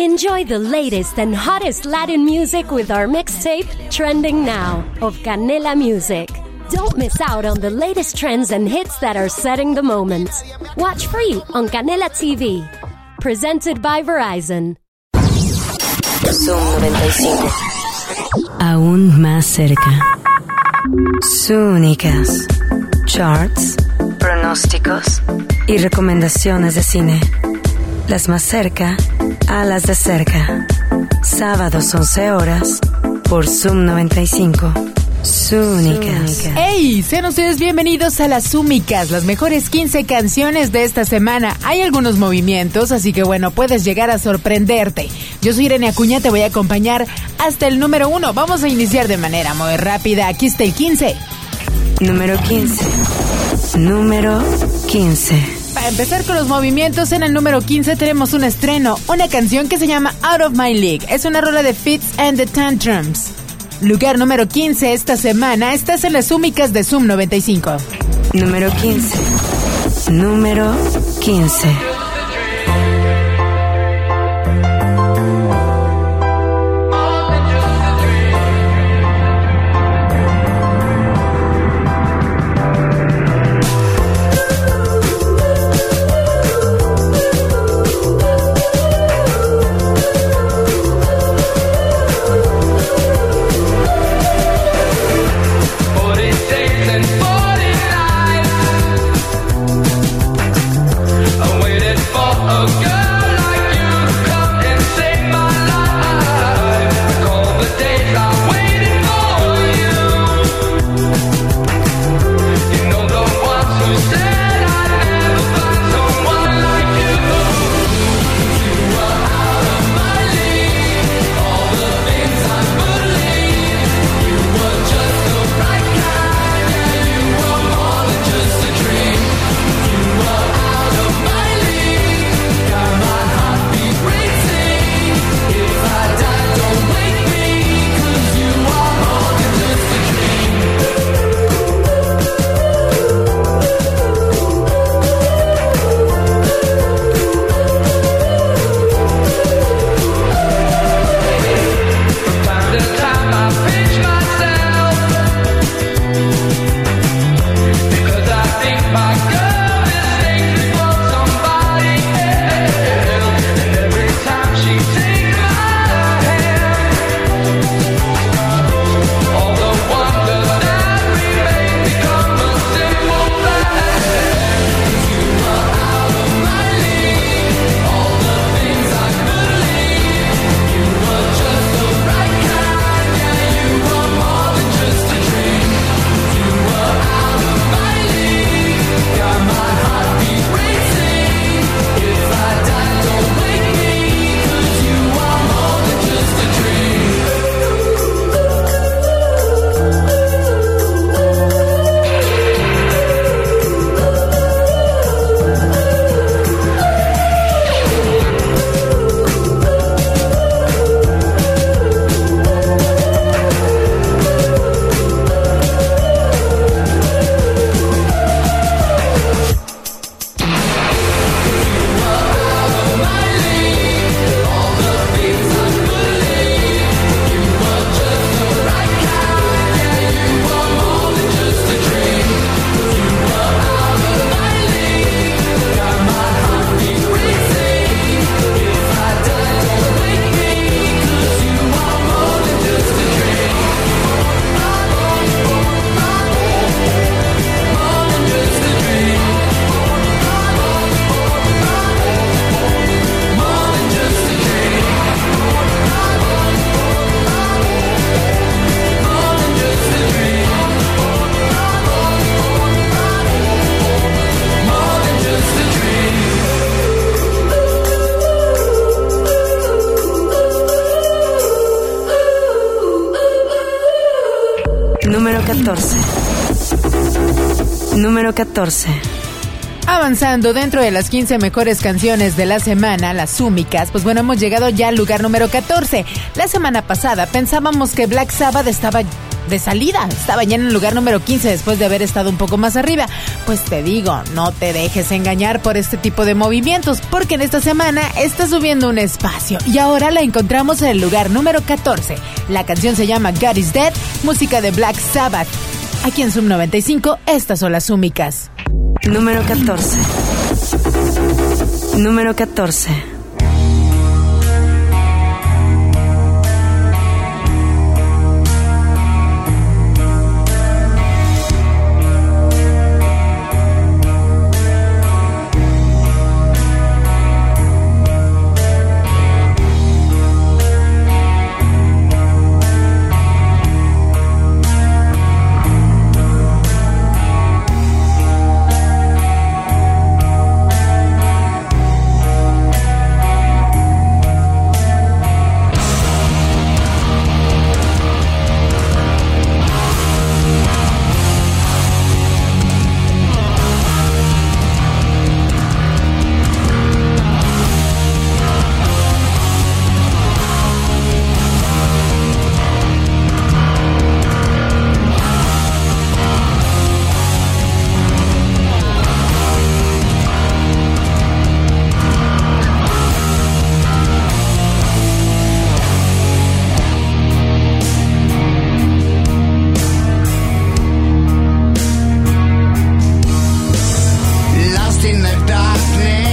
Enjoy the latest and hottest Latin music with our mixtape, Trending Now, of Canela Music. Don't miss out on the latest trends and hits that are setting the moment. Watch free on Canela TV. Presented by Verizon. Zoom 95. Aún más cerca. Súnicas. Charts, pronósticos y recomendaciones de cine. Las más cerca a las de cerca. Sábados 11 horas por Zoom 95. Súnicas. ¡Hey! Sean ustedes bienvenidos a las Súmicas, las mejores 15 canciones de esta semana. Hay algunos movimientos, así que bueno, puedes llegar a sorprenderte. Yo soy Irene Acuña, te voy a acompañar hasta el número 1. Vamos a iniciar de manera muy rápida. Aquí está el 15. Número 15. Número 15. Para empezar con los movimientos, en el número 15 tenemos un estreno, una canción que se llama Out of My League. Es una rola de Fits and the Tantrums. Lugar número 15 esta semana, estás en las Súmicas de Zoom 95. Número 15. Número 15. 14. Número 14. Avanzando dentro de las 15 mejores canciones de la semana, las súmicas, pues bueno, hemos llegado ya al lugar número 14. La semana pasada pensábamos que Black Sabbath estaba de salida, estaba ya en el lugar número 15 después de haber estado un poco más arriba. Pues te digo, no te dejes engañar por este tipo de movimientos, porque en esta semana está subiendo un espacio y ahora la encontramos en el lugar número 14. La canción se llama God is Dead, música de Black Sabbath. Aquí en Sub 95, estas son las súmicas. Número 14. Número 14. in the darkness.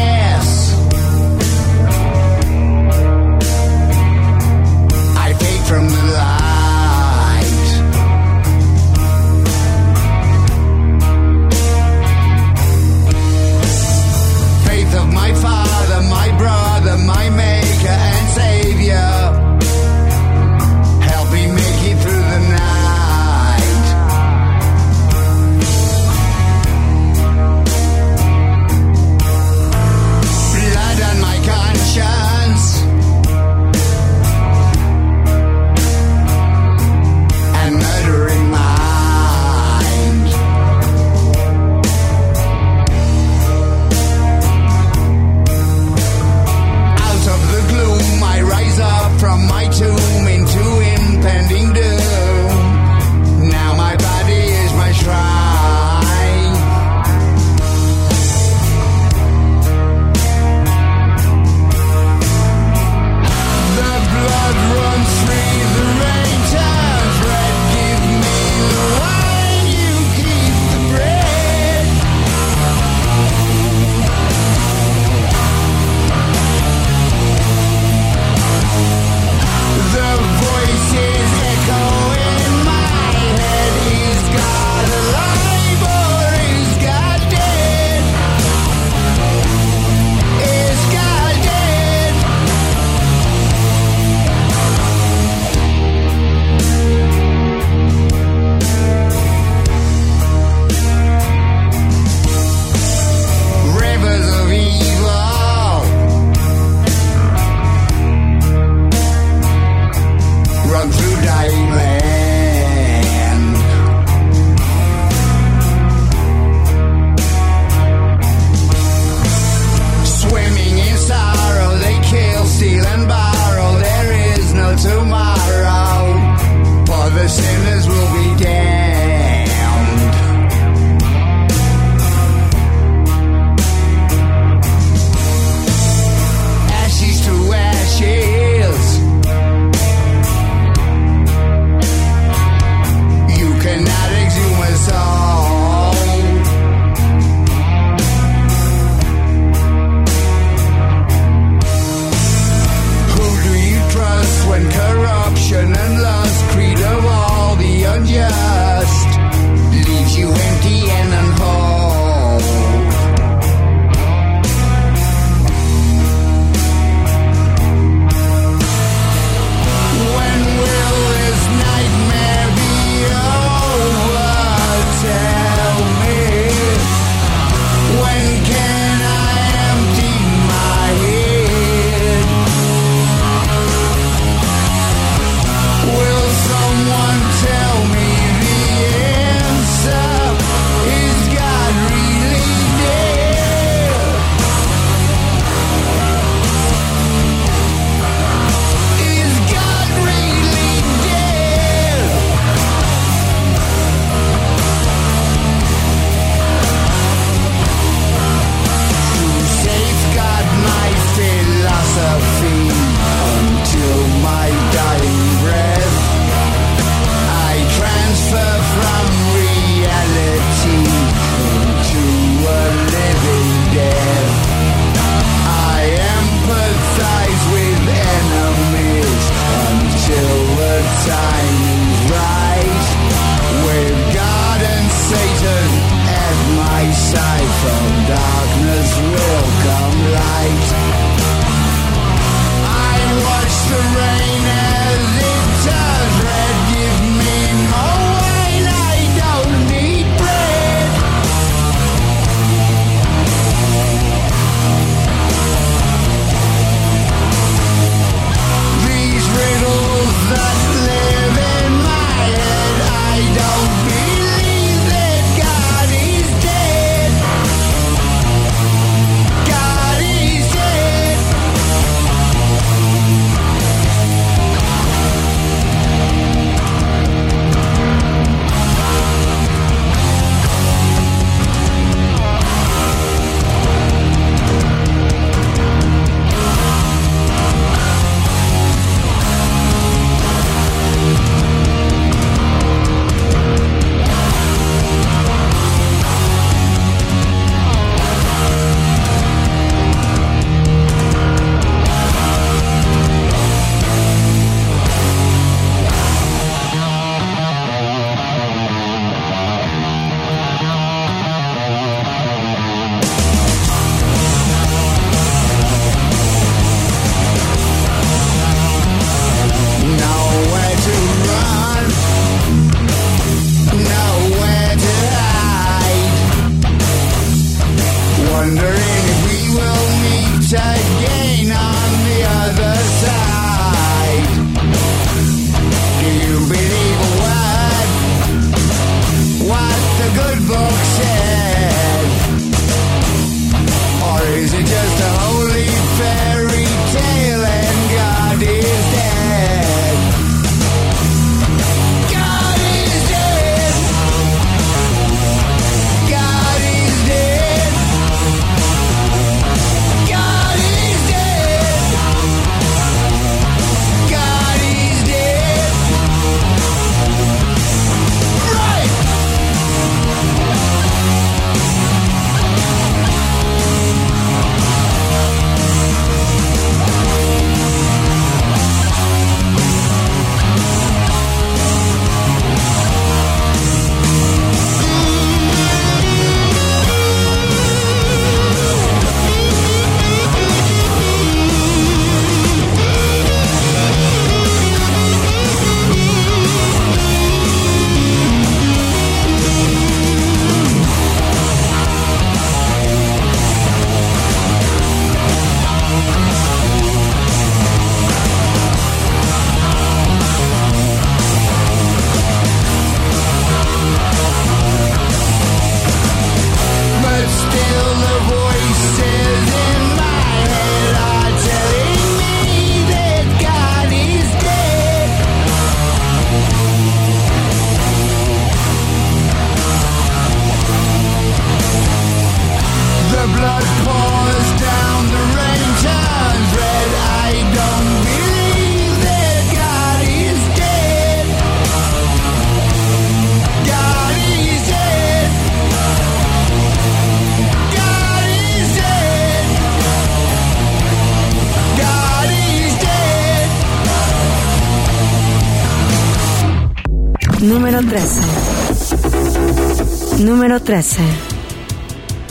Número 13.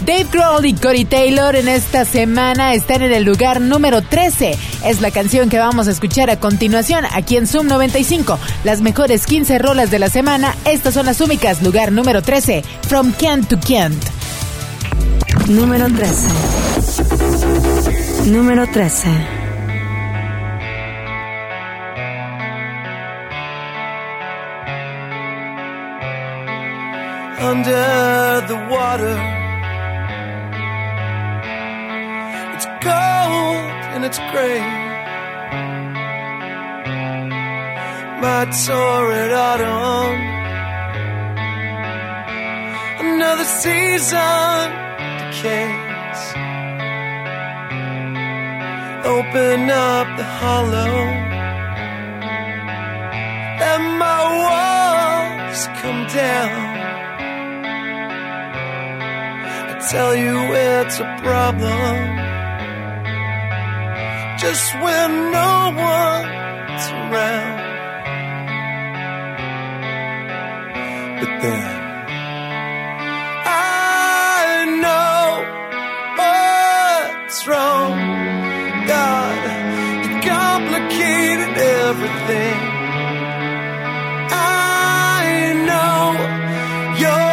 Dave Grohl y Corey Taylor en esta semana están en el lugar número 13. Es la canción que vamos a escuchar a continuación aquí en Zoom 95. Las mejores 15 rolas de la semana. Estas son las únicas. Lugar número 13. From Kent to Kent. Número 13. Número 13. under the water. It's cold and it's gray. My torrid autumn. Another season decays. Open up the hollow. Let my walls come down. Tell you it's a problem. Just when no one's around. But then I know what's wrong. God, you complicated everything. I know you're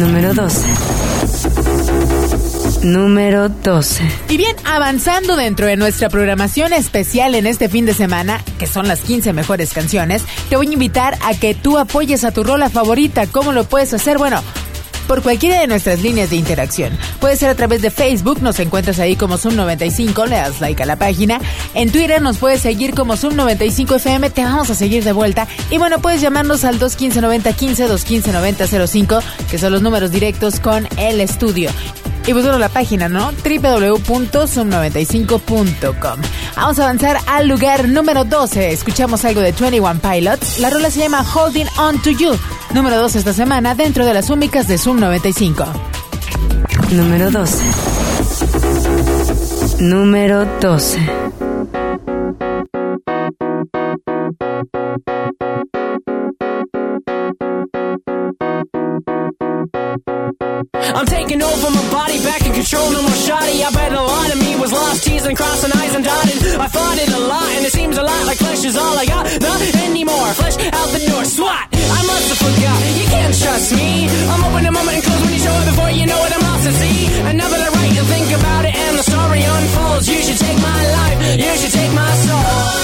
12. Número 12. Y bien, avanzando dentro de nuestra programación especial en este fin de semana, que son las 15 mejores canciones, te voy a invitar a que tú apoyes a tu rola favorita. ¿Cómo lo puedes hacer? Bueno, por cualquiera de nuestras líneas de interacción. Puede ser a través de Facebook, nos encuentras ahí como Zoom95, le das like a la página. En Twitter nos puedes seguir como Zoom95FM, te vamos a seguir de vuelta. Y bueno, puedes llamarnos al 215-9015, 215-9005, que son los números directos con el estudio. Y pues bueno, la página, ¿no? www.zoom95.com. Vamos a avanzar al lugar número 12. Escuchamos algo de 21 Pilots. La rola se llama Holding On To You. Número 12 esta semana dentro de las únicas de Zoom 95. Número 12. Número 12. I'm taking over my body, back in control, no more shoddy. I bet a lot of me was lost, teasing, crossing eyes and dotted. I fought it a lot, and it seems a lot like flesh is all I got. Not anymore, flesh out the door, swat. I must have forgot, you can't trust me. I'm open a moment and close when you show it before you know what I'm off to see. That I write and think about it, and the story unfolds, you should take my life, you should take my soul.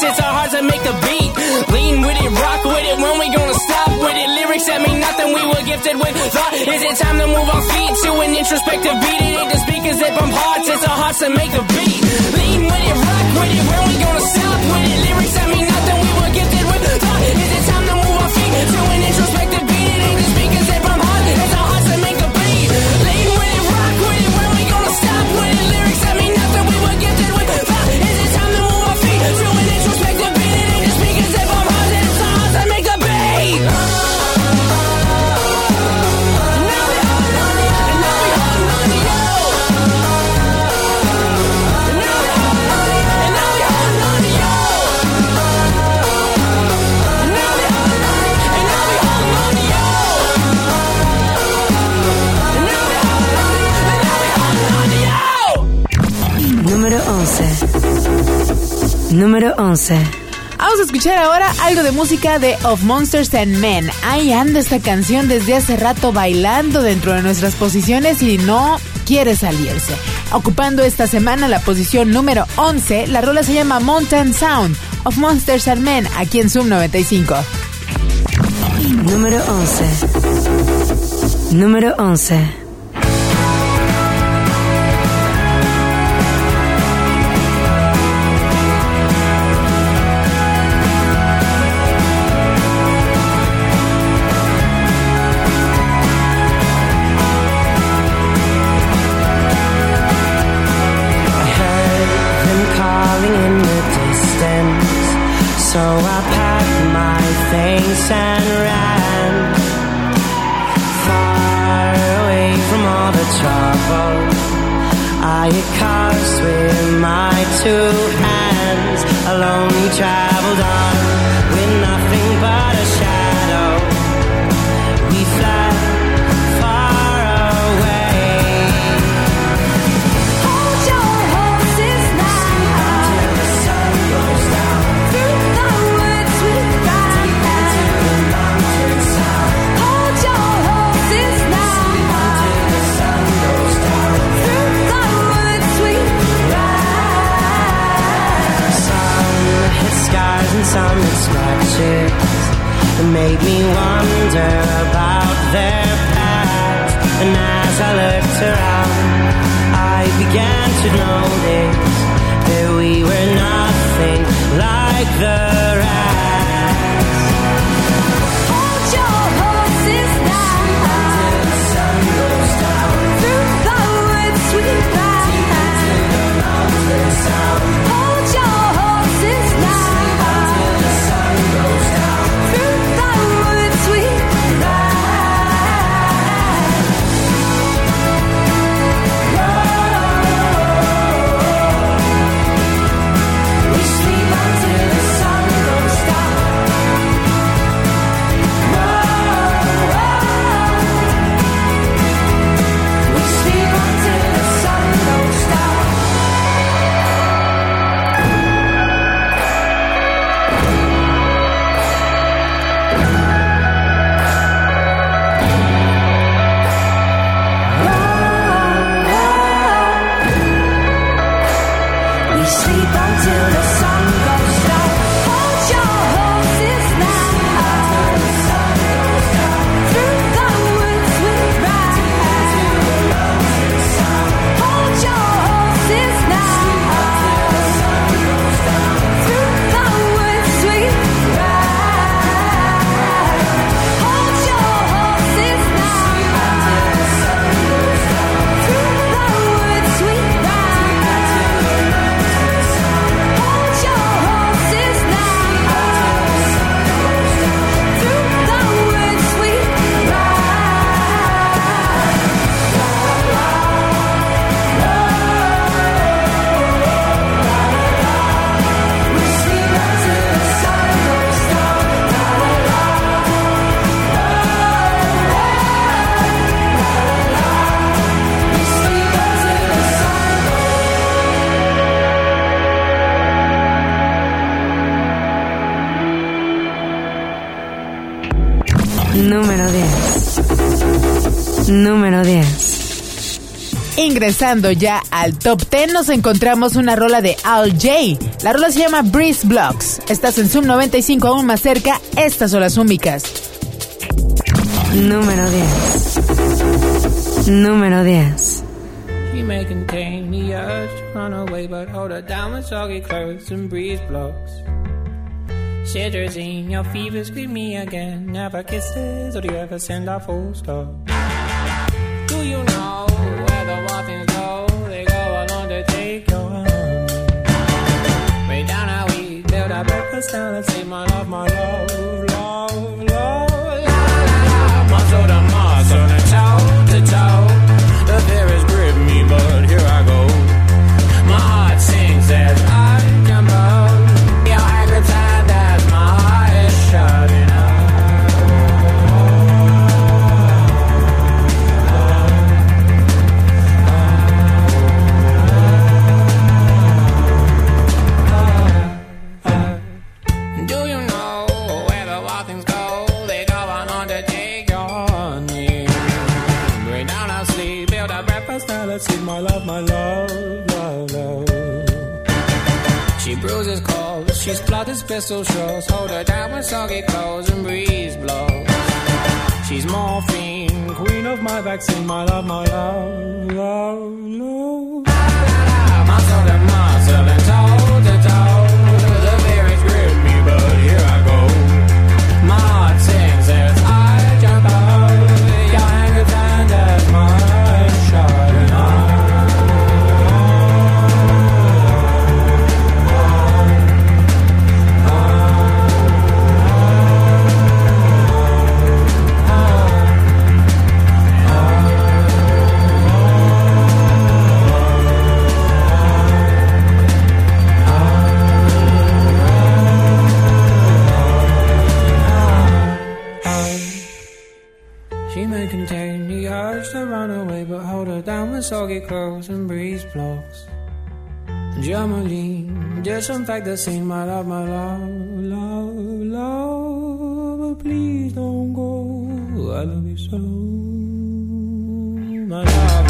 It's our hearts that make the beat. Lean with it, rock with it. When we gonna stop with it? Lyrics that mean nothing. We were gifted with thought. Is it time to move our feet to an introspective beat? It ain't the speakers that bump hearts. It's our hearts that make the beat. Lean with it, rock with it. When we gonna stop with it? Lyrics Número 11. Vamos a escuchar ahora algo de música de Of Monsters and Men. Ahí anda esta canción desde hace rato bailando dentro de nuestras posiciones y no quiere salirse. Ocupando esta semana la posición número 11, la rola se llama Mountain Sound of Monsters and Men aquí en Zoom 95. Número 11. Número 11. distance and ran far away from all the trouble. I had cast with my two hands. Alone We traveled on. Ingresando ya al top 10 nos encontramos una rola de Al J. La rola se llama Breeze Blocks. Estás en Zoom 95 aún más cerca. Estas son las únicas. Número 10. Número 10. She may contain the urge to run away, but hold her down with soggy clothes and breeze blocks. Shitters in your fever, scream me again. Never kisses, or do you ever send a full stop? Do you know? Breakfast and say, my love, my love, love, love. his pistol shows. Hold her down when soggy clothes and breeze blows. She's morphine, queen of my vaccine, my love, my love, love, love. Jamaline, fact the scene, my love, my love, love, love. But please don't go, I love you so, my love.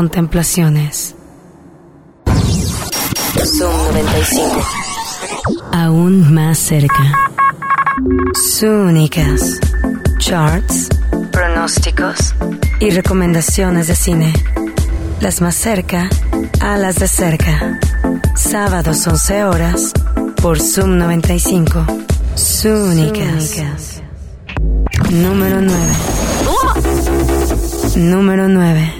contemplaciones. Zoom 95. Aún más cerca. Súnicas. Charts. Pronósticos. Y recomendaciones de cine. Las más cerca a las de cerca. Sábados 11 horas por Zoom 95. Súnicas. Número 9. Número 9.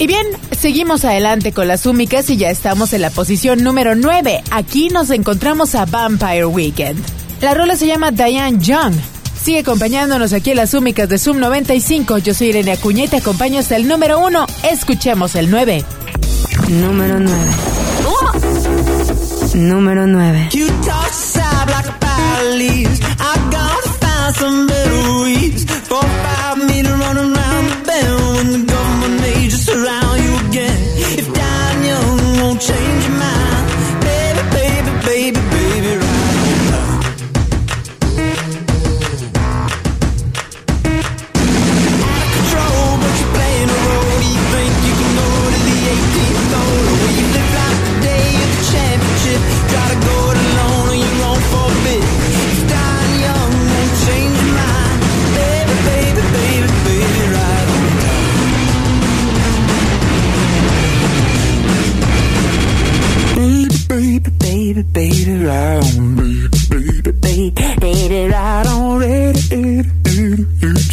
Y bien, seguimos adelante con las úmicas y ya estamos en la posición número 9. Aquí nos encontramos a Vampire Weekend. La rola se llama Diane Young. Sigue acompañándonos aquí en las úmicas de Zoom 95. Yo soy Irene Acuña y te acompaño hasta el número 1. Escuchemos el 9. Número 9. Número 9. You when the government majors surround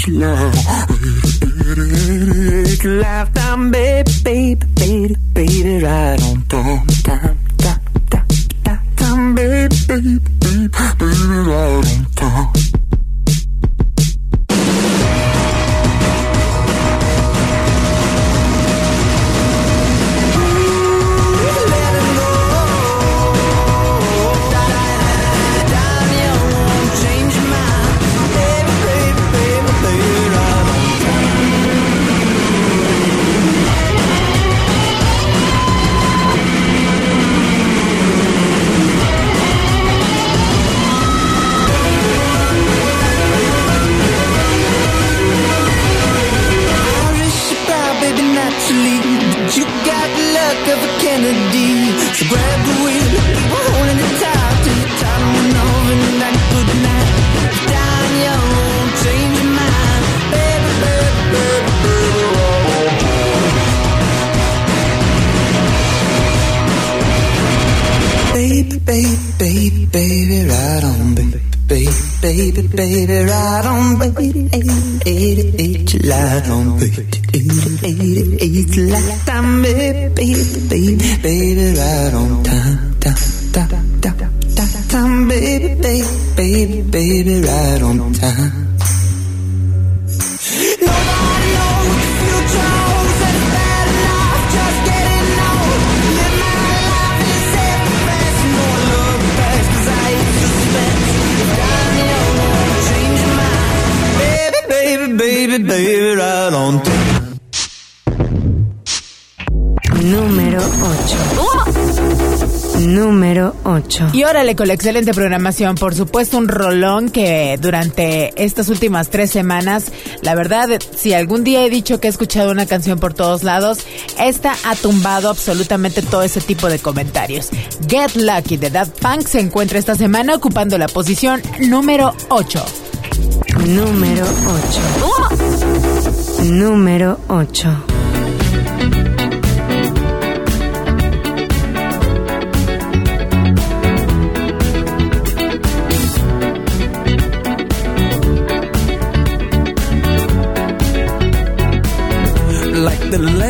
love. Baby, baby, baby, baby, right on through. Órale con la excelente programación, por supuesto un rolón que durante estas últimas tres semanas, la verdad, si algún día he dicho que he escuchado una canción por todos lados, esta ha tumbado absolutamente todo ese tipo de comentarios. Get Lucky de Daft Punk se encuentra esta semana ocupando la posición número 8. Número 8. Número 8.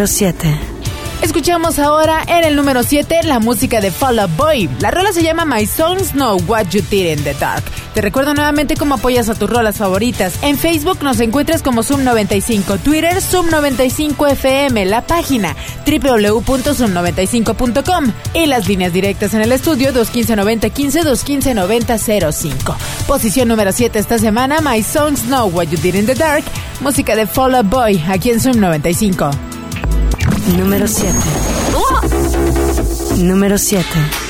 Número 7. Escuchamos ahora en el número 7 la música de Fall Out Boy. La rola se llama My Songs Know What You Did in the Dark. Te recuerdo nuevamente cómo apoyas a tus rolas favoritas. En Facebook nos encuentras como Zoom95, Twitter Zoom95FM, la página www.zoom95.com y las líneas directas en el estudio 215-9015, 215-9005. Posición número 7 esta semana, My Songs Know What You Did in the Dark, música de Fall Out Boy, aquí en Zoom 95. Número 7. Número 7.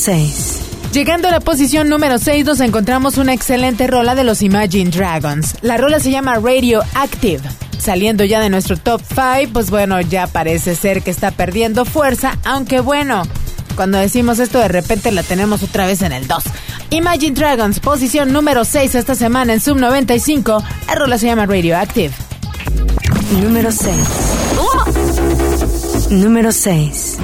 6. Llegando a la posición número 6 nos encontramos una excelente rola de los Imagine Dragons. La rola se llama Radioactive. Saliendo ya de nuestro top 5, pues bueno, ya parece ser que está perdiendo fuerza, aunque bueno, cuando decimos esto de repente la tenemos otra vez en el 2. Imagine Dragons, posición número 6 esta semana en Sub 95. La rola se llama Radioactive. Número 6. Número 6.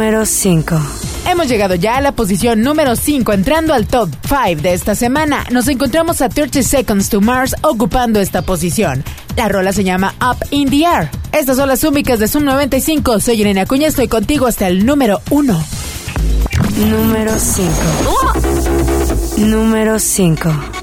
número 5. Hemos llegado ya a la posición número 5, entrando al top 5 de esta semana. Nos encontramos a 30 Seconds to Mars ocupando esta posición. La rola se llama Up in the Air. Estas son las únicas de Zoom 95. Soy Irene Acuña, estoy contigo hasta el número 1. Número 5. Número 5.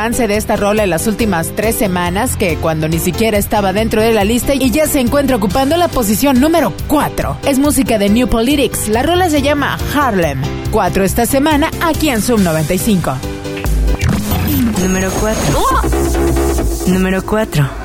avance de esta rola en las últimas tres semanas, que cuando ni siquiera estaba dentro de la lista y ya se encuentra ocupando la posición número 4. Es música de New Politics, la rola se llama Harlem. 4 esta semana aquí en Sub 95. Número 4. Número 4.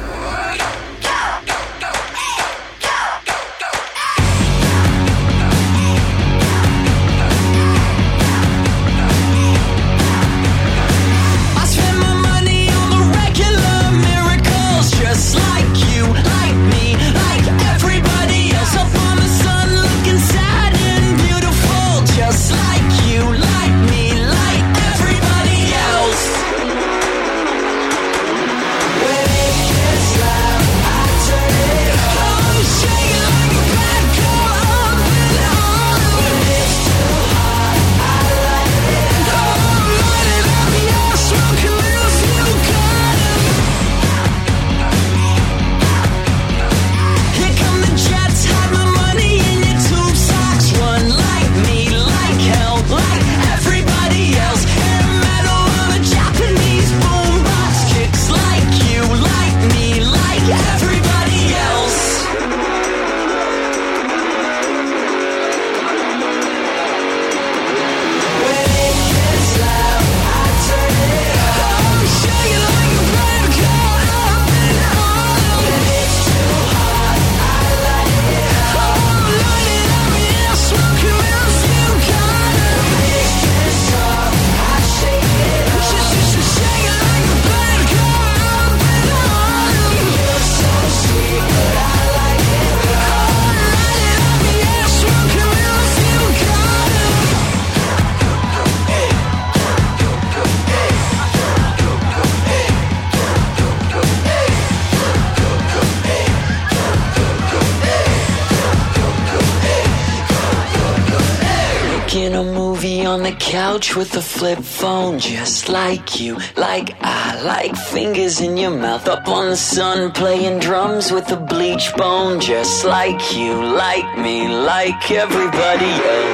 couch with a flip phone, just like you, like I, like fingers in your mouth. Up on the sun, playing drums with a bleach bone, just like you, like me, like everybody else.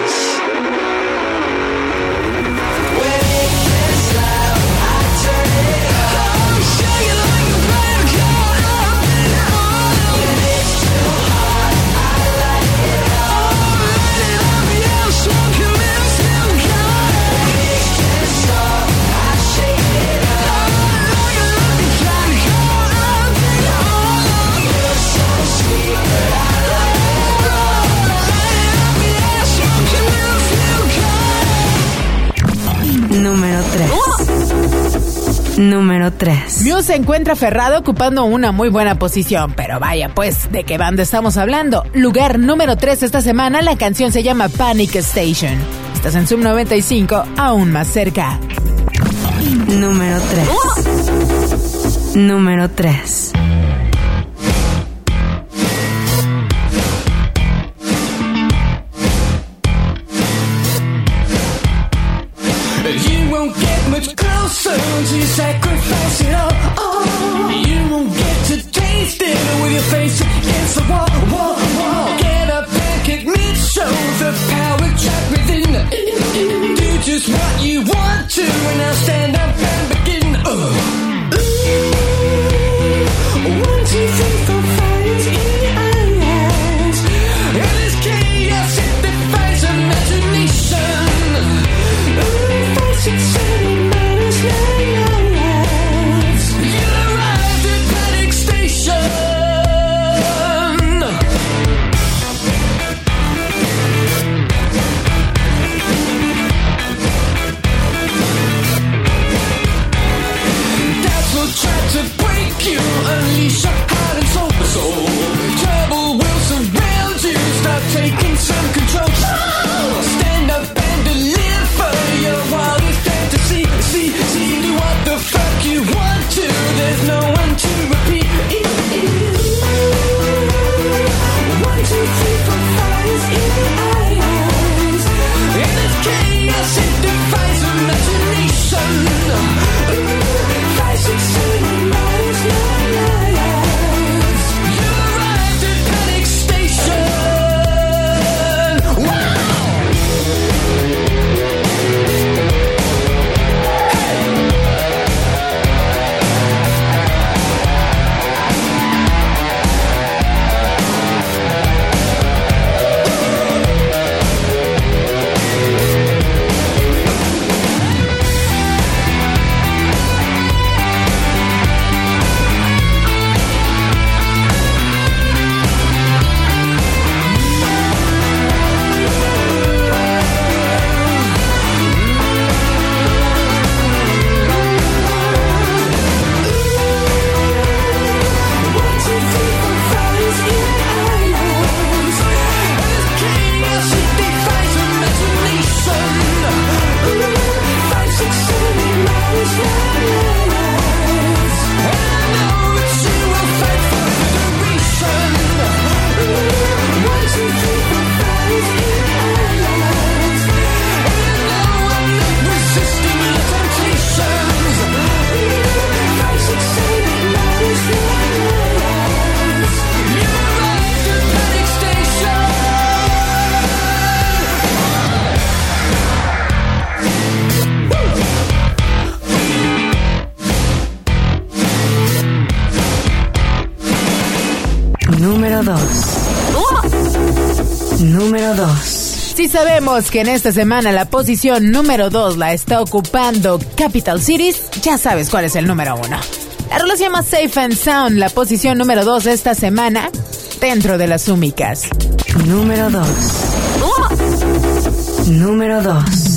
número 3. Muse se encuentra aferrado ocupando una muy buena posición, pero vaya pues, ¿de qué banda estamos hablando? Lugar número 3 esta semana, la canción se llama Panic Station. Estás en Sub 95, aún más cerca. Número 3. Número 3. soon you sacrifice it all. Oh, you won't get to taste it with your face against the wall, wall, wall. Get up and admit, show the power trapped within. Do just what you want to, and I'll stand up and begin. Oh. sabemos que en esta semana la posición número 2 la está ocupando Capital Cities, ya sabes cuál es el número 1. La rola se llama Safe and Sound, la posición número 2 esta semana dentro de las únicas. Número 2. Número 2.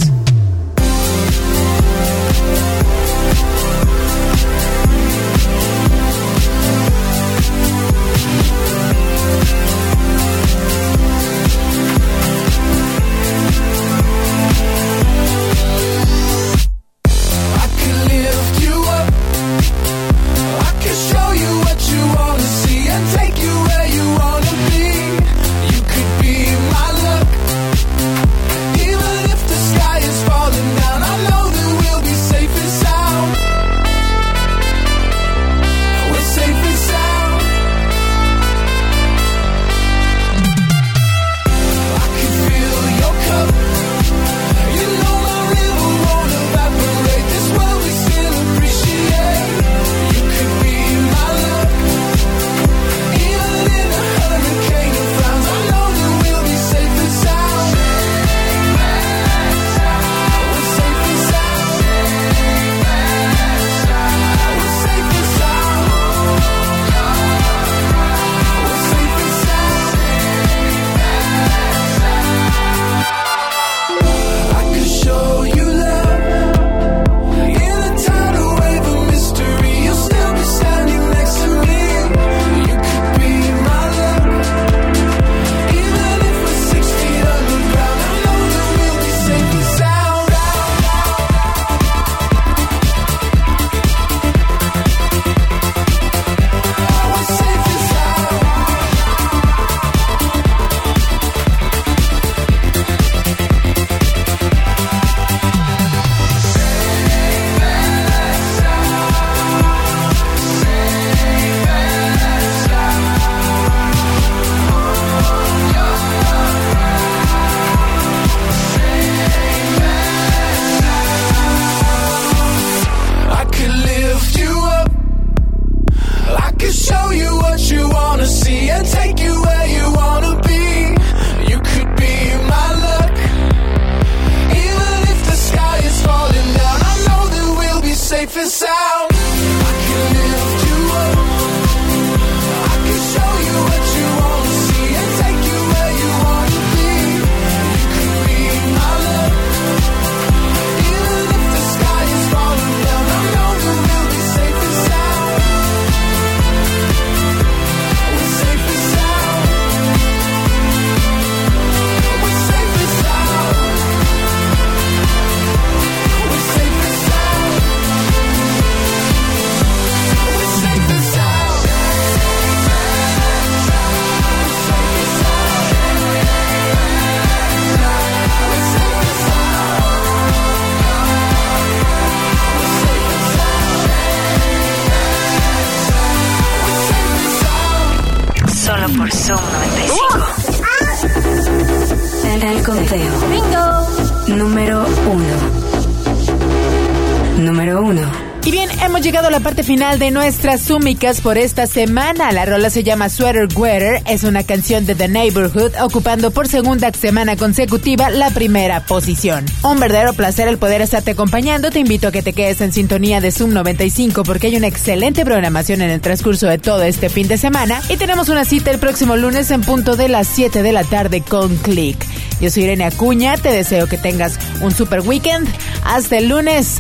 nuestras úmicas por esta semana. La rola se llama Sweater Weather, es una canción de The Neighborhood ocupando por segunda semana consecutiva la primera posición. Un verdadero placer el poder estarte acompañando. Te invito a que te quedes en sintonía de Zoom 95 porque hay una excelente programación en el transcurso de todo este fin de semana y tenemos una cita el próximo lunes en punto de las 7 de la tarde con Click. Yo soy Irene Acuña, te deseo que tengas un super weekend. Hasta el lunes.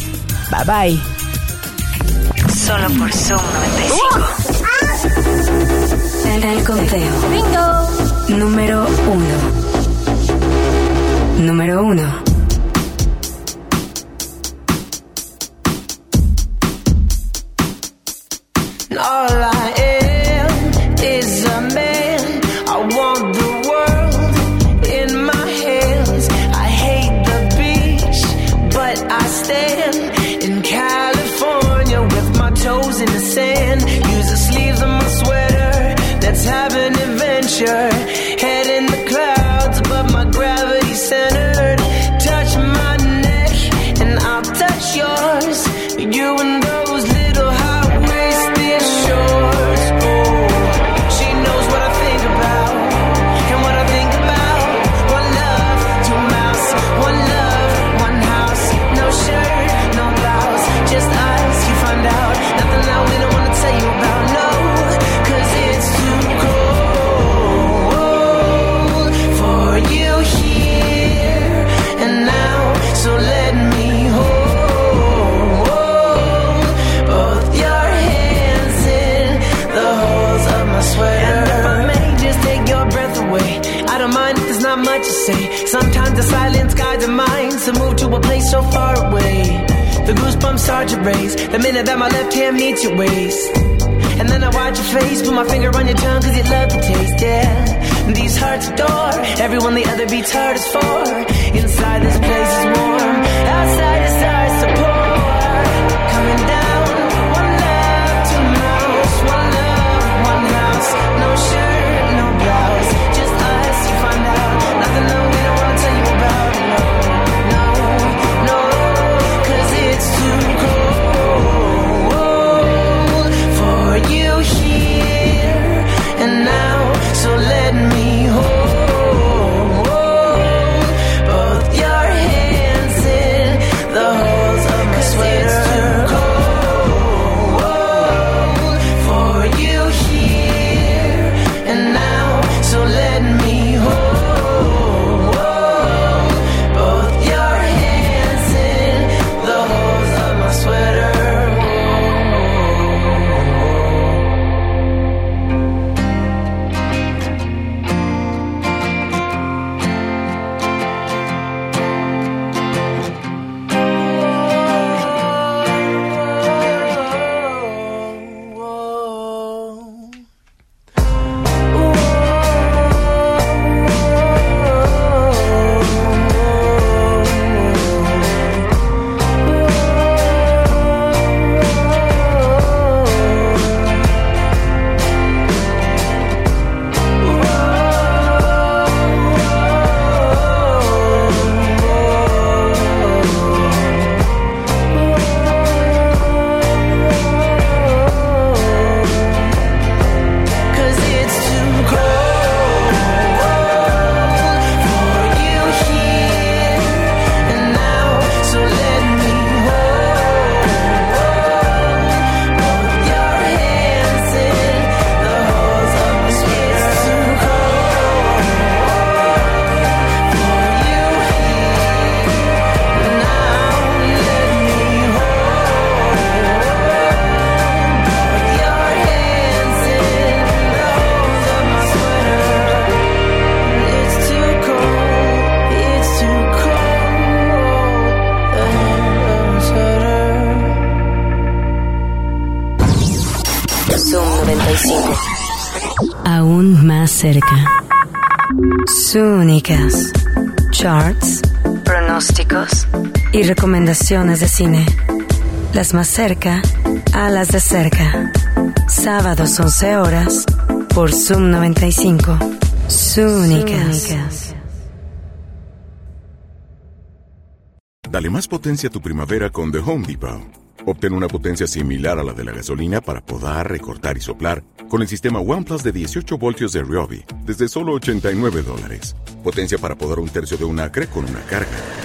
Bye bye. Solo por Zoom 95. En el conteo. Bingo. Número uno. Número uno. Recomendaciones de cine. Las más cerca a las de cerca. Sábados 11 horas por Zoom 95. Súnicas. Dale más potencia a tu primavera con The Home Depot. Obtén una potencia similar a la de la gasolina para podar, recortar y soplar con el sistema OnePlus de 18 voltios de Ryobi desde solo 89 dólares. Potencia para podar un tercio de un acre con una carga.